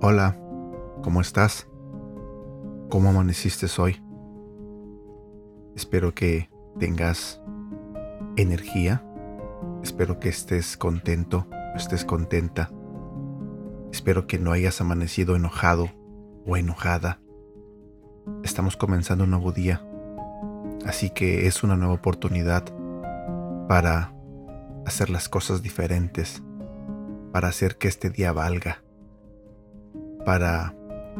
Hola, ¿cómo estás? ¿Cómo amaneciste hoy? Espero que tengas energía. Espero que estés contento, estés contenta. Espero que no hayas amanecido enojado o enojada. Estamos comenzando un nuevo día, así que es una nueva oportunidad para hacer las cosas diferentes, para hacer que este día valga, para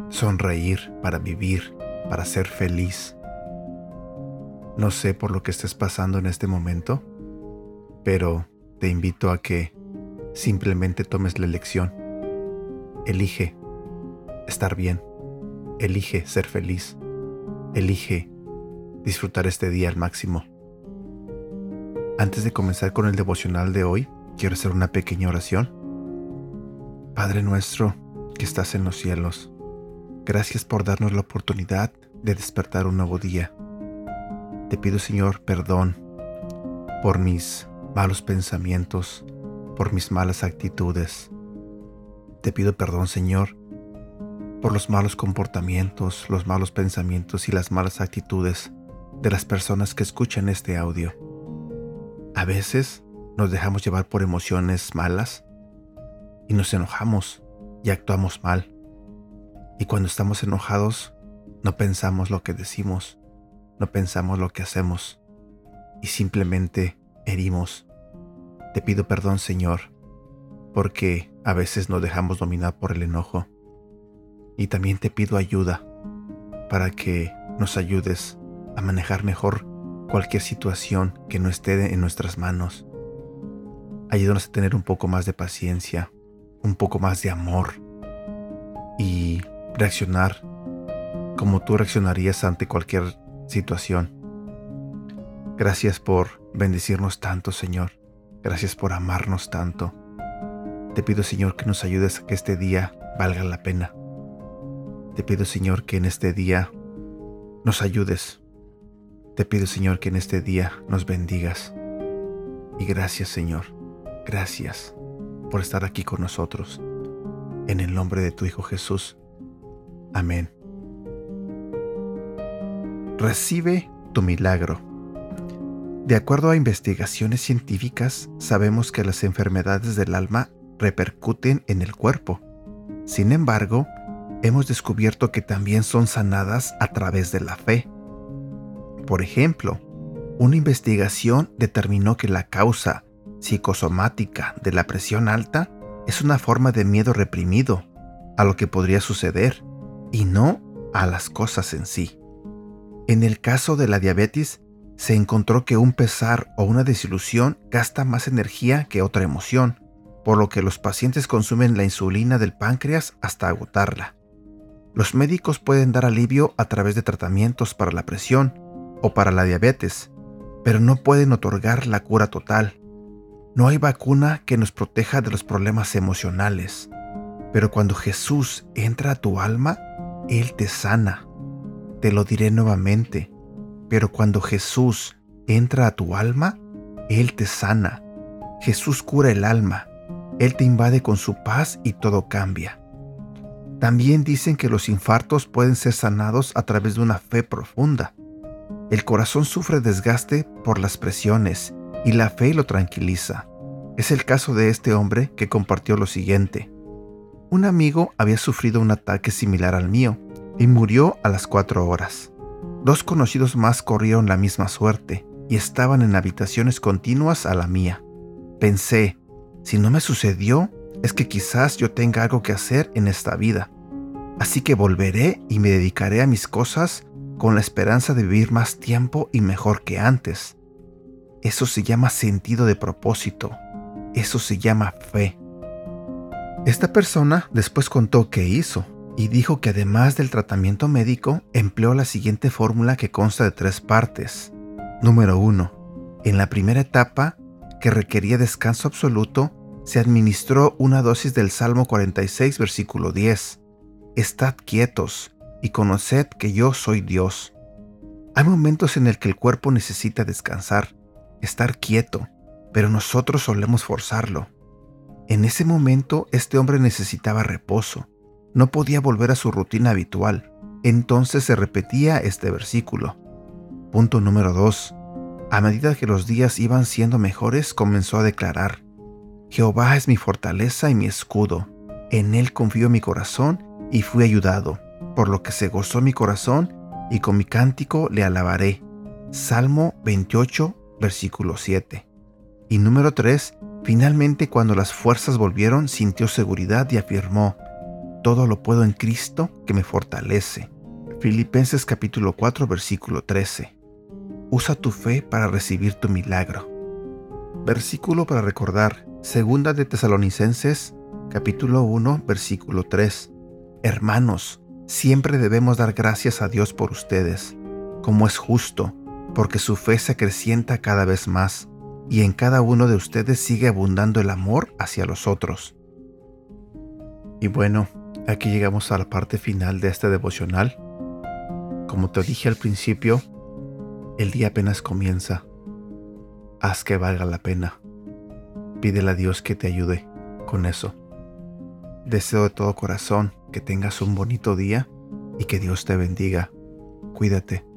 sonreír, para vivir, para ser feliz. No sé por lo que estés pasando en este momento, pero te invito a que simplemente tomes la elección. Elige estar bien. Elige ser feliz. Elige disfrutar este día al máximo. Antes de comenzar con el devocional de hoy, quiero hacer una pequeña oración. Padre nuestro que estás en los cielos, gracias por darnos la oportunidad de despertar un nuevo día. Te pido Señor perdón por mis malos pensamientos, por mis malas actitudes. Te pido perdón, Señor, por los malos comportamientos, los malos pensamientos y las malas actitudes de las personas que escuchan este audio. A veces nos dejamos llevar por emociones malas y nos enojamos y actuamos mal. Y cuando estamos enojados, no pensamos lo que decimos, no pensamos lo que hacemos y simplemente herimos te pido perdón, Señor, porque a veces nos dejamos dominar por el enojo. Y también te pido ayuda para que nos ayudes a manejar mejor cualquier situación que no esté en nuestras manos. Ayúdanos a tener un poco más de paciencia, un poco más de amor y reaccionar como tú reaccionarías ante cualquier situación. Gracias por bendecirnos tanto, Señor. Gracias por amarnos tanto. Te pido Señor que nos ayudes a que este día valga la pena. Te pido Señor que en este día nos ayudes. Te pido Señor que en este día nos bendigas. Y gracias Señor, gracias por estar aquí con nosotros. En el nombre de tu Hijo Jesús. Amén. Recibe tu milagro. De acuerdo a investigaciones científicas, sabemos que las enfermedades del alma repercuten en el cuerpo. Sin embargo, hemos descubierto que también son sanadas a través de la fe. Por ejemplo, una investigación determinó que la causa psicosomática de la presión alta es una forma de miedo reprimido a lo que podría suceder y no a las cosas en sí. En el caso de la diabetes, se encontró que un pesar o una desilusión gasta más energía que otra emoción, por lo que los pacientes consumen la insulina del páncreas hasta agotarla. Los médicos pueden dar alivio a través de tratamientos para la presión o para la diabetes, pero no pueden otorgar la cura total. No hay vacuna que nos proteja de los problemas emocionales, pero cuando Jesús entra a tu alma, Él te sana. Te lo diré nuevamente pero cuando Jesús entra a tu alma, Él te sana. Jesús cura el alma. Él te invade con su paz y todo cambia. También dicen que los infartos pueden ser sanados a través de una fe profunda. El corazón sufre desgaste por las presiones y la fe lo tranquiliza. Es el caso de este hombre que compartió lo siguiente. Un amigo había sufrido un ataque similar al mío y murió a las cuatro horas. Dos conocidos más corrieron la misma suerte y estaban en habitaciones continuas a la mía. Pensé, si no me sucedió, es que quizás yo tenga algo que hacer en esta vida. Así que volveré y me dedicaré a mis cosas con la esperanza de vivir más tiempo y mejor que antes. Eso se llama sentido de propósito. Eso se llama fe. Esta persona después contó qué hizo y dijo que además del tratamiento médico empleó la siguiente fórmula que consta de tres partes. Número 1. En la primera etapa, que requería descanso absoluto, se administró una dosis del Salmo 46, versículo 10. estad quietos y conoced que yo soy Dios. Hay momentos en el que el cuerpo necesita descansar, estar quieto, pero nosotros solemos forzarlo. En ese momento este hombre necesitaba reposo, no podía volver a su rutina habitual, entonces se repetía este versículo. Punto número 2. A medida que los días iban siendo mejores, comenzó a declarar, Jehová es mi fortaleza y mi escudo, en él confío mi corazón y fui ayudado, por lo que se gozó mi corazón y con mi cántico le alabaré. Salmo 28, versículo 7. Y número 3, finalmente cuando las fuerzas volvieron, sintió seguridad y afirmó, todo lo puedo en Cristo que me fortalece. Filipenses capítulo 4, versículo 13. Usa tu fe para recibir tu milagro. Versículo para recordar, segunda de Tesalonicenses capítulo 1, versículo 3. Hermanos, siempre debemos dar gracias a Dios por ustedes, como es justo, porque su fe se acrecienta cada vez más, y en cada uno de ustedes sigue abundando el amor hacia los otros. Y bueno, aquí llegamos a la parte final de este devocional. Como te dije al principio, el día apenas comienza. Haz que valga la pena. Pídele a Dios que te ayude con eso. Deseo de todo corazón que tengas un bonito día y que Dios te bendiga. Cuídate.